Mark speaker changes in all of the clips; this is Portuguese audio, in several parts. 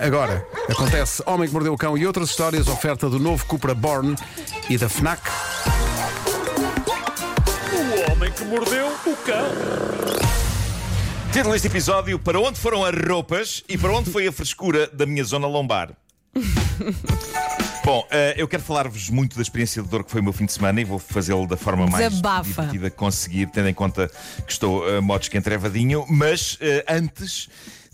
Speaker 1: Agora, acontece Homem que Mordeu o Cão e outras histórias, oferta do novo Cupra Born e da FNAC.
Speaker 2: O homem que mordeu o cão.
Speaker 3: Título deste episódio: Para onde foram as roupas e para onde foi a frescura da minha zona lombar? Bom, eh, eu quero falar-vos muito da experiência de dor que foi o meu fim de semana e vou fazê-lo da forma mais
Speaker 4: Desabafa.
Speaker 3: divertida que conseguir, tendo em conta que estou uh, modos que entrevadinho. Mas eh, antes,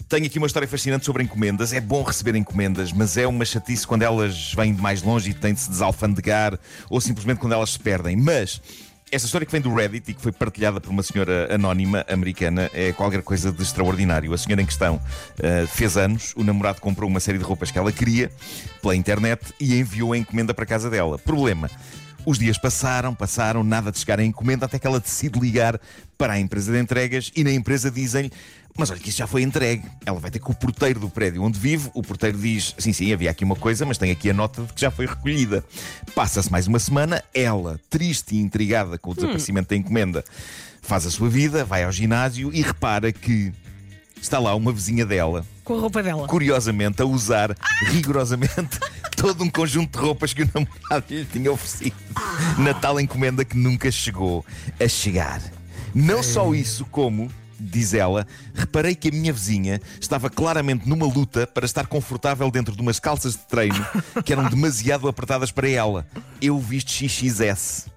Speaker 3: tenho aqui uma história fascinante sobre encomendas. É bom receber encomendas, mas é uma chatice quando elas vêm de mais longe e têm de se desalfandegar ou simplesmente quando elas se perdem. Mas. Esta história que vem do Reddit e que foi partilhada por uma senhora anónima americana é qualquer coisa de extraordinário. A senhora em questão uh, fez anos, o namorado comprou uma série de roupas que ela queria pela internet e enviou a encomenda para a casa dela. Problema. Os dias passaram, passaram, nada de chegar a encomenda, até que ela decide ligar para a empresa de entregas e na empresa dizem-lhe: Mas olha que isso já foi entregue. Ela vai ter com o porteiro do prédio onde vive. O porteiro diz: Sim, sim, havia aqui uma coisa, mas tem aqui a nota de que já foi recolhida. Passa-se mais uma semana, ela, triste e intrigada com o desaparecimento da encomenda, faz a sua vida, vai ao ginásio e repara que está lá uma vizinha dela
Speaker 4: Com a roupa dela.
Speaker 3: curiosamente, a usar rigorosamente todo um conjunto de roupas que o namorado lhe tinha oferecido na tal encomenda que nunca chegou a chegar. Não só isso, como. Diz ela, reparei que a minha vizinha estava claramente numa luta para estar confortável dentro de umas calças de treino que eram demasiado apertadas para ela. Eu visto XXS.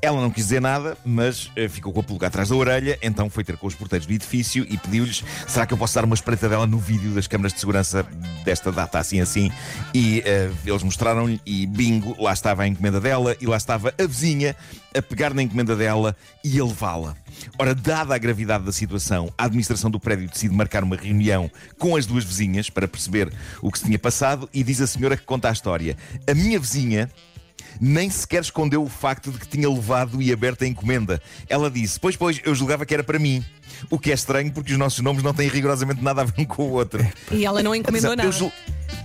Speaker 3: Ela não quis dizer nada, mas eh, ficou com a pulga atrás da orelha, então foi ter com os porteiros do edifício e pediu-lhes: será que eu posso dar uma espreita dela no vídeo das câmaras de segurança desta data, assim assim? E eh, eles mostraram-lhe, e bingo, lá estava a encomenda dela e lá estava a vizinha a pegar na encomenda dela e a levá-la. Ora, dada a gravidade da situação, a administração do prédio decide marcar uma reunião com as duas vizinhas para perceber o que se tinha passado e diz a senhora que conta a história. A minha vizinha nem sequer escondeu o facto de que tinha levado e aberto a encomenda. Ela disse: Pois, pois, eu julgava que era para mim. O que é estranho porque os nossos nomes não têm rigorosamente nada a ver um com o outro.
Speaker 4: E ela não encomendou nada.
Speaker 3: Eu, jul-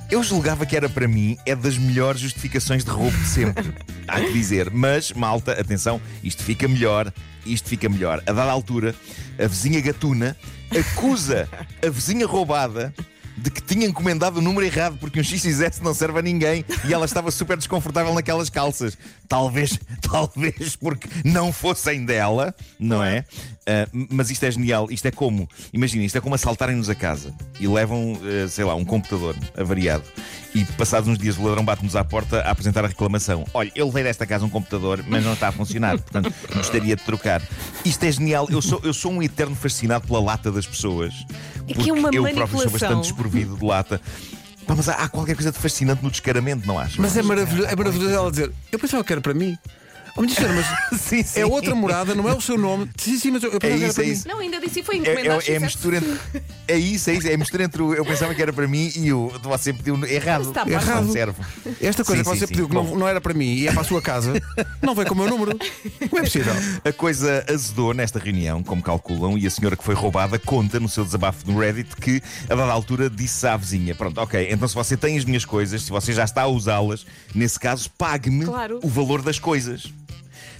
Speaker 3: eu julgava que era para mim, é das melhores justificações de roubo de sempre. Há que dizer. Mas, malta, atenção, isto fica melhor. Isto fica melhor. A dada altura, a vizinha gatuna acusa a vizinha roubada de que tinha encomendado o número errado porque um XXS não serve a ninguém e ela estava super desconfortável naquelas calças. Talvez, talvez porque não fossem dela, não é? Ah, mas isto é genial. Isto é como, imagina, isto é como assaltarem-nos a casa e levam, ah, sei lá, um computador avariado. E passados uns dias o ladrão bate-nos à porta a apresentar a reclamação. Olha, eu levei desta casa um computador, mas não está a funcionar, portanto gostaria de trocar. Isto é genial. Eu sou, eu sou um eterno fascinado pela lata das pessoas.
Speaker 4: É que
Speaker 3: porque
Speaker 4: é uma
Speaker 3: eu próprio sou bastante desprovido de lata. Pá, mas há, há qualquer coisa de fascinante no descaramento, não achas?
Speaker 1: Mas é maravilhoso, é maravilhoso ela dizer: Eu pensava que era para mim. Oh, mas
Speaker 3: Sim, sim.
Speaker 1: é outra morada, não é o seu nome. Sim, sim, mas eu, eu
Speaker 3: É
Speaker 1: pensava que era
Speaker 3: isso,
Speaker 1: para
Speaker 3: é
Speaker 1: mim.
Speaker 3: isso.
Speaker 4: Não, ainda disse e foi
Speaker 3: É,
Speaker 4: encomendado.
Speaker 3: é, é
Speaker 4: XXS.
Speaker 3: mistura entre. É isso, é isso. É a mistura entre o eu pensava que era para mim e o você pediu errado.
Speaker 4: Está
Speaker 1: errado.
Speaker 3: não serve.
Speaker 1: Esta coisa
Speaker 3: Sim,
Speaker 1: que você
Speaker 3: sim.
Speaker 1: pediu que não, não era para mim e é para a sua casa, não vem com o meu número. Como é possível?
Speaker 3: A coisa azedou nesta reunião, como calculam, e a senhora que foi roubada conta no seu desabafo no Reddit que, a dada altura, disse à vizinha: Pronto, ok, então se você tem as minhas coisas, se você já está a usá-las, nesse caso, pague-me
Speaker 4: Claro.
Speaker 3: o valor das coisas.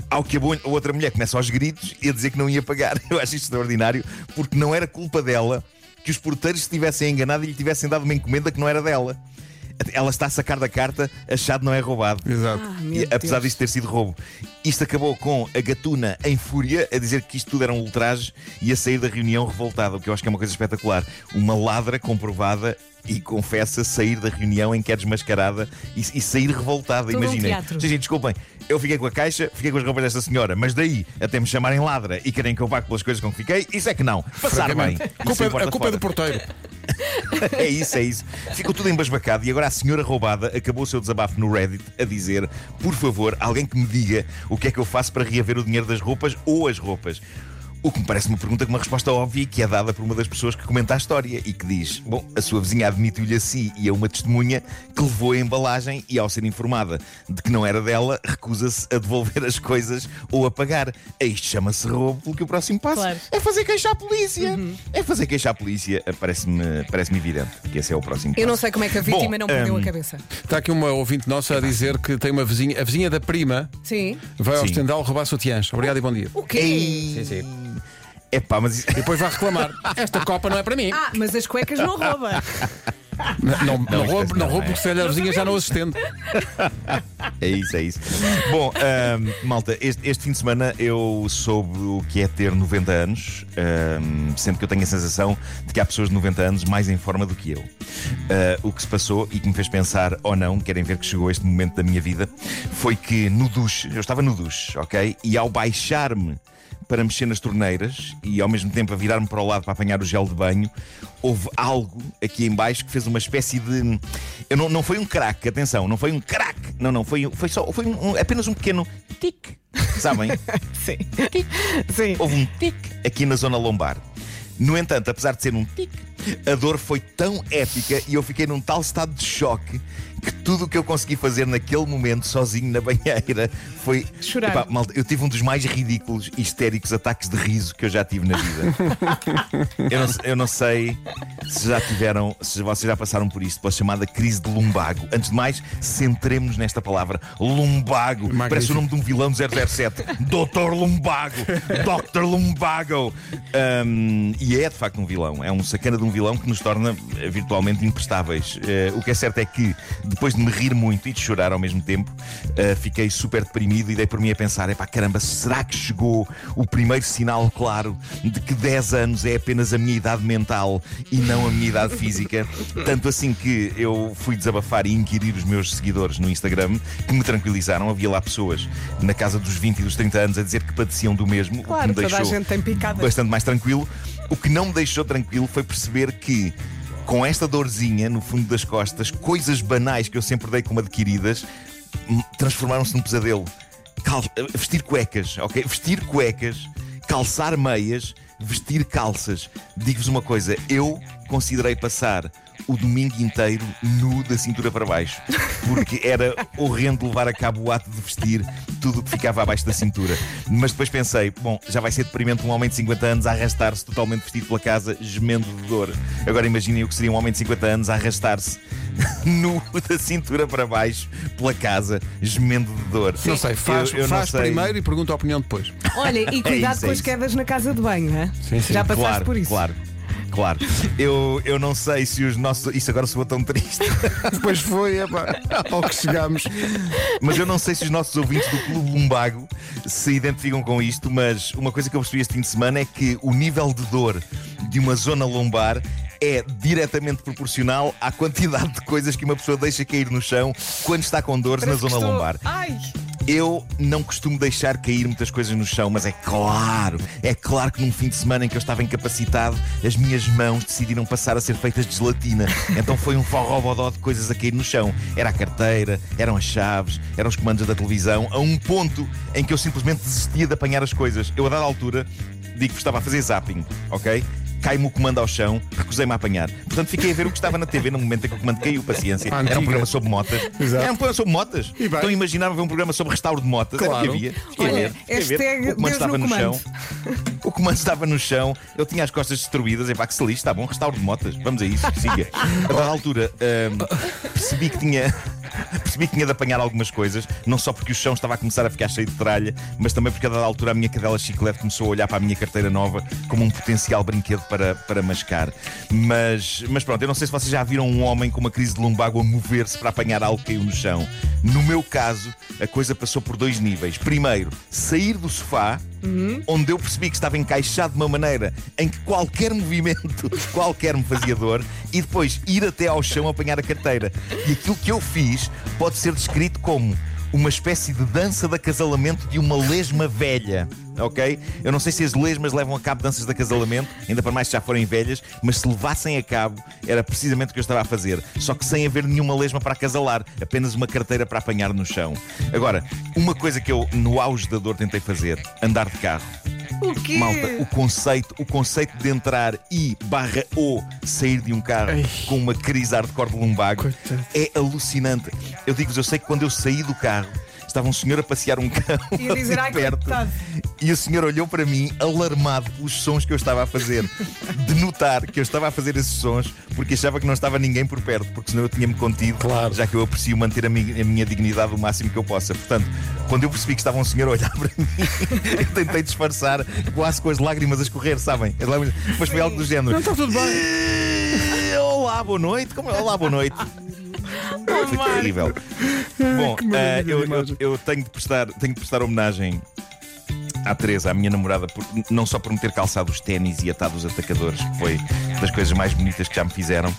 Speaker 3: Ao que a, boa- a outra mulher começa aos gritos e a dizer que não ia pagar. Eu acho isto extraordinário, porque não era culpa dela que os porteiros se tivessem enganado e lhe tivessem dado uma encomenda que não era dela. Ela está a sacar da carta, achado não é roubado.
Speaker 1: Exato.
Speaker 4: Ah,
Speaker 3: E, apesar
Speaker 4: Deus.
Speaker 3: disto ter sido roubo. Isto acabou com a gatuna em fúria a dizer que isto tudo era um ultraje e a sair da reunião revoltada, o que eu acho que é uma coisa espetacular. Uma ladra comprovada e confessa sair da reunião em que é desmascarada e, e sair revoltada.
Speaker 4: Todo
Speaker 3: Imaginem. Sim, sim, desculpem, eu fiquei com a caixa, fiquei com as roupas desta senhora, mas daí até me chamarem ladra e querem que eu pague pelas coisas com que fiquei, isso é que não. Passar bem.
Speaker 1: A culpa, é- a culpa é do porteiro.
Speaker 3: É isso, é isso. Ficou tudo embasbacado e agora a senhora roubada acabou o seu desabafo no Reddit a dizer: Por favor, alguém que me diga o que é que eu faço para reaver o dinheiro das roupas ou as roupas. O que me parece uma pergunta com uma resposta óbvia que é dada por uma das pessoas que comenta a história e que diz: Bom, a sua vizinha admitiu-lhe a si e a uma testemunha que levou a embalagem e, ao ser informada de que não era dela, recusa-se a devolver as coisas ou a pagar. A isto chama-se roubo, pelo que o próximo passo
Speaker 4: Claro.
Speaker 3: é fazer queixa à polícia. É fazer queixa à polícia. Parece-me parece evidente que esse é o próximo
Speaker 4: Eu não
Speaker 3: passo.
Speaker 4: sei como é que a vítima
Speaker 3: Bom,
Speaker 4: não perdeu
Speaker 3: hum,
Speaker 4: a cabeça.
Speaker 1: Está aqui uma ouvinte nossa a dizer que tem uma vizinha, a vizinha da prima,
Speaker 4: Sim.
Speaker 1: vai ao
Speaker 3: Sim.
Speaker 1: estendal roubar sutiãs. Obrigado e bom dia.
Speaker 4: O quê?
Speaker 3: Ei,
Speaker 1: Sim,
Speaker 3: É pá, mas isso-
Speaker 1: E depois vai reclamar. Esta copa não é para mim.
Speaker 4: Ah, mas as cuecas não rouba.
Speaker 1: Não, não, não,
Speaker 3: Não,
Speaker 1: roubo, não roubo
Speaker 3: é.
Speaker 1: porque se calhar a vizinha já não assistente.
Speaker 3: É isso, é isso. Bom, malta, este, este fim de semana eu soube o que é ter 90 anos, sendo que eu tenho a sensação de que há pessoas de 90 anos mais em forma do que eu. Ah, o que se passou e que me fez pensar, ou não, querem ver que chegou este momento da minha vida, foi que no duche, eu estava no duche, ok? E ao baixar-me para mexer nas torneiras e ao mesmo tempo a virar-me para o lado para apanhar o gel de banho, houve algo aqui em baixo que fez uma espécie de. Eu não, não foi um crack, atenção, não foi um crack, não, não, foi, foi só foi um- apenas um pequeno tic, sabem?
Speaker 4: Sim. Sim.
Speaker 3: Houve um tic aqui na zona lombar. No entanto, apesar de ser um tic, a dor foi tão épica e eu fiquei num tal estado de choque que tudo o que eu consegui fazer naquele momento, sozinho na banheira, foi.
Speaker 4: Chorar.
Speaker 3: Epá, malta, eu tive um dos mais ridículos e histéricos ataques de riso que eu já tive na vida. eu, não, eu não sei se já tiveram, se vocês já passaram por isto, pela chamada crise de lumbago. Antes de mais, centremos-nos nesta palavra: lumbago.
Speaker 1: Magnífico.
Speaker 3: Parece o nome de um vilão do 007. Doutor Lumbago. Dr. Lumbago. Um, e é de facto um vilão. É um sacana de um vilão que nos torna eh, virtualmente imprestáveis. Eh, o que é certo é que, depois de me rir muito e de chorar ao mesmo tempo, eh, fiquei super deprimido e dei por mim a pensar: epá, caramba, será que chegou o primeiro sinal claro de que 10 anos é apenas a minha idade mental e não a minha idade física? Tanto assim que eu fui desabafar e inquirir os meus seguidores no Instagram que me tranquilizaram. Havia lá pessoas na casa dos 20 e dos 30 anos a dizer que padeciam do mesmo. o
Speaker 4: Claro,
Speaker 3: que me
Speaker 4: toda a
Speaker 3: deixou
Speaker 4: gente tem picadas.
Speaker 3: bastante mais tranquilo. O que não me deixou tranquilo foi perceber que, com esta dorzinha no fundo das costas, coisas banais que eu sempre dei como adquiridas hum, transformaram-se num pesadelo. Cal- vestir cuecas, ok? Vestir cuecas, calçar meias, vestir calças. Digo-vos uma coisa, eu considerei passar o domingo inteiro nu da cintura para baixo, porque era horrendo levar a cabo o ato de vestir tudo o que ficava abaixo da cintura. Mas depois pensei, bom, já vai ser deprimente um homem de 50 anos a arrastar-se totalmente vestido pela casa, gemendo de dor. Agora imaginem o que seria um homem de 50 anos a arrastar-se nu da cintura para baixo pela casa, gemendo de dor.
Speaker 1: Não sei, faz,
Speaker 3: Eu- eu não
Speaker 1: faz
Speaker 3: sei.
Speaker 1: primeiro e pergunta a opinião depois.
Speaker 4: Olha, e cuidado
Speaker 3: isso, é
Speaker 4: com as
Speaker 3: isso.
Speaker 4: quedas na casa de banho, hein?
Speaker 1: Sim, sim.
Speaker 4: Já passaste
Speaker 3: Claro,
Speaker 4: por isso.
Speaker 3: claro. Claro, eu, eu não sei se os nossos. Isso agora soa tão triste.
Speaker 1: Depois foi, epá, ao que chegamos.
Speaker 3: Mas eu não sei se os nossos ouvintes do Clube Lumbago se identificam com isto, mas uma coisa que eu percebi este fim de semana é que o nível de dor de uma zona lombar é diretamente proporcional à quantidade de coisas que uma pessoa deixa cair no chão quando está com dores
Speaker 4: Parece
Speaker 3: na zona
Speaker 4: estou-
Speaker 3: lombar.
Speaker 4: Ai!
Speaker 3: Eu não costumo deixar cair muitas coisas no chão, mas é claro, é claro que num fim de semana em que eu estava incapacitado, as minhas mãos decidiram passar a ser feitas de gelatina. Então foi um forrobodó de coisas a cair no chão. Era a carteira, eram as chaves, eram os comandos da televisão, a um ponto em que eu simplesmente desistia de apanhar as coisas. Eu, a dada altura, digo que estava a fazer zapping, ok? Cai-me o comando ao chão, recusei-me a apanhar. Portanto, fiquei a ver o que estava na TV no momento em que o comando caiu, paciência.
Speaker 1: Ah,
Speaker 3: Era um programa sobre motas.
Speaker 1: Exato.
Speaker 3: Era um programa sobre motas.
Speaker 1: E.
Speaker 3: Então imaginava ver um programa sobre restauro de motas.
Speaker 1: Claro.
Speaker 3: que havia. Fiquei a
Speaker 4: Olha,
Speaker 3: ver, fiquei a ver. O comando
Speaker 4: Deus
Speaker 3: estava
Speaker 4: no
Speaker 3: no chão. O comando estava no chão, eu tinha as costas destruídas. É pá, que se lixe, está bom, restauro de motas. Vamos a isso, siga. A dada altura, hum, percebi que tinha. Percebi que tinha de apanhar algumas coisas, não só porque o chão estava a começar a ficar cheio de tralha, mas também porque a dada altura a minha cadela chiclete começou a olhar para a minha carteira nova como um potencial brinquedo para, para mascar. Mas, mas pronto, eu não sei se vocês já viram um homem com uma crise de lumbago a mover-se para apanhar algo que caiu no chão. No meu caso, a coisa passou por dois níveis. Primeiro, sair do sofá, onde eu percebi que estava encaixado de uma maneira em que qualquer movimento, qualquer me fazia dor, e depois ir até ao chão apanhar a carteira. E aquilo que eu fiz pode ser descrito como uma espécie de dança de acasalamento de uma lesma velha. Ok? Eu não sei se as lesmas levam a cabo danças de acasalamento, ainda para mais se já forem velhas, mas se levassem a cabo, era precisamente o que eu estava a fazer. Só que sem haver nenhuma lesma para acasalar, apenas uma carteira para apanhar no chão. Agora, uma coisa que eu, no auge da dor, tentei fazer: andar de carro.
Speaker 4: O quê?
Speaker 3: Malta, o conceito, o conceito de entrar e barra ou sair de um carro
Speaker 1: Ei.
Speaker 3: com uma crise hardcore de lumbago
Speaker 1: Coitado.
Speaker 3: é alucinante. Eu digo-vos, eu sei que quando eu saí do carro estava um senhor a passear um cão
Speaker 4: E a dizer,
Speaker 3: ali
Speaker 4: "Ai,
Speaker 3: perto
Speaker 4: coitado."
Speaker 3: e o senhor olhou para mim alarmado pelos sons que eu estava a fazer de notar que eu estava a fazer esses sons porque achava que não estava ninguém por perto porque senão eu tinha-me contido
Speaker 1: Claro.
Speaker 3: já que eu aprecio manter a mi- a minha dignidade o máximo que eu possa portanto, quando eu percebi que estava um senhor a olhar para mim eu tentei disfarçar quase com as lágrimas a escorrer, sabem? As lágrimas- mas foi algo do género
Speaker 1: Não está tudo bem.
Speaker 3: Olá, Olá, boa noite. Como é? Olá, boa noite. Foi terrível. Bom,
Speaker 1: maravilha
Speaker 3: eh,
Speaker 1: de
Speaker 3: eu, eu- eu tenho de prestar, tenho de prestar homenagem à Teresa, à minha namorada, por- não só por me ter calçado os ténis e atado os atacadores, que foi das coisas mais bonitas que já me fizeram,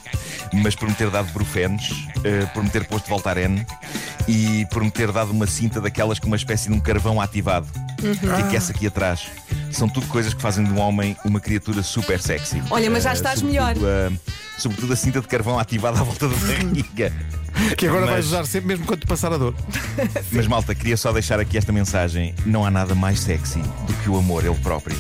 Speaker 3: mas por me ter dado brufenes, eh, por me ter posto Voltaren e por me ter dado uma cinta daquelas com uma espécie de um carvão ativado, que aquece aqui atrás. São tudo coisas que fazem de um homem uma criatura super sexy.
Speaker 4: Olha, mas já
Speaker 3: Eh,
Speaker 4: estás
Speaker 3: sobretudo a- sobretudo a cinta de carvão ativada à volta da barriga.
Speaker 1: Que agora vais
Speaker 3: Mas-
Speaker 1: usar sempre, mesmo quando te passar a dor.
Speaker 3: Mas malta, queria só deixar aqui esta mensagem: não há nada mais sexy do que o amor, ele próprio.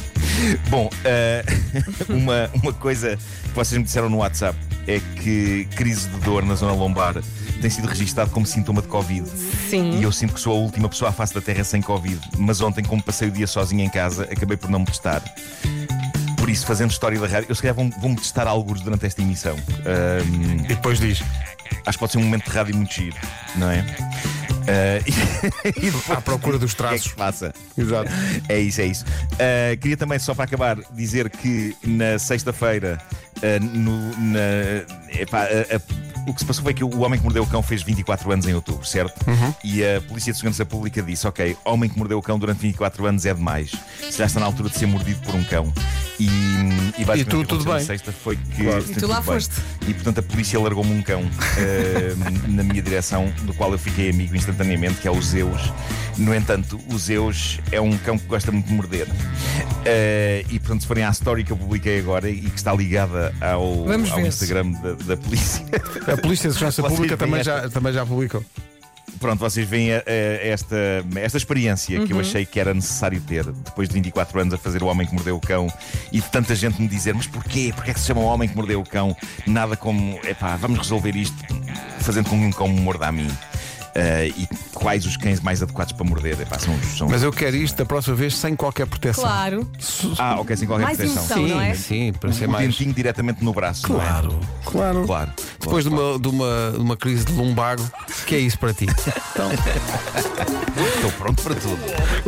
Speaker 3: Bom, eh, uma, uma coisa que vocês me disseram no WhatsApp é que crise de dor na zona lombar tem sido registado como sintoma de Covid.
Speaker 4: Sim.
Speaker 3: E eu sinto que sou a última pessoa à face da Terra sem Covid. Mas ontem, como passei o dia sozinho em casa, acabei por não me testar. Por isso, fazendo história da rádio, eu se calhar vou- vou-me testar alguns durante esta emissão. Ahm,
Speaker 1: E depois diz:
Speaker 3: acho que pode ser um momento de rádio muito giro, não é? Ah, e, depois,
Speaker 1: à procura dos
Speaker 3: o que é que
Speaker 1: traços. Exato.
Speaker 3: É isso, é isso. Uh, queria também, só para acabar, dizer que na sexta-feira, uh, no- na- epá, a- a- o que se passou foi que o Homem que Mordeu o Cão fez 24 anos em outubro, certo? E a Polícia de Segurança Pública disse: Ok, Homem que Mordeu o Cão durante 24 anos é demais. Se já está na altura de ser mordido por um cão. E, e, basicamente
Speaker 1: E tu, tudo bem?
Speaker 3: sexta foi que.
Speaker 1: Claro.
Speaker 4: E tu
Speaker 3: tudo
Speaker 4: lá
Speaker 3: bem.
Speaker 4: foste.
Speaker 3: E portanto a polícia largou-me um cão uh, na minha direção, do qual eu fiquei amigo instantaneamente, que é o Zeus. No entanto, o Zeus é um cão que gosta muito de morder. Uh, e portanto, se forem à story que eu publiquei agora e que está ligada ao, ao. Instagram da, da polícia,
Speaker 1: A Polícia de Segurança Pública também
Speaker 3: esta-
Speaker 1: já, também já publicou.
Speaker 3: Pronto, vocês veem eh, eh, esta, esta experiência que eu achei que era necessário ter depois de 24 anos a fazer o Homem que Mordeu o Cão e de tanta gente me dizer: Mas porquê? Porquê é que se chama o Homem que Mordeu o Cão? Nada como, epá, vamos resolver isto fazendo com que um cão me morda a mim. Eh, e quais os cães mais adequados para morder? Epá, são, são...
Speaker 1: Mas eu quero isto da próxima vez sem qualquer proteção.
Speaker 4: Claro.
Speaker 3: Ah, ok, sem qualquer
Speaker 4: Mais
Speaker 3: proteção.
Speaker 4: emoção, não é?
Speaker 1: sim, para ser
Speaker 3: O
Speaker 1: mais.
Speaker 3: dentinho diretamente no braço, não é?
Speaker 1: Claro, claro.
Speaker 3: Claro.
Speaker 1: Depois de uma, de, uma, de uma crise de lumbago, que é isso para ti? Então,
Speaker 3: Estou pronto para tudo.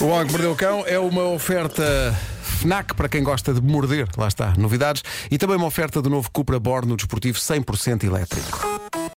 Speaker 1: o Homem que Mordeu o Cão é uma oferta FNAC para quem gosta de morder, lá está, novidades, e também uma oferta do novo Cupra Born no desportivo 100% elétrico.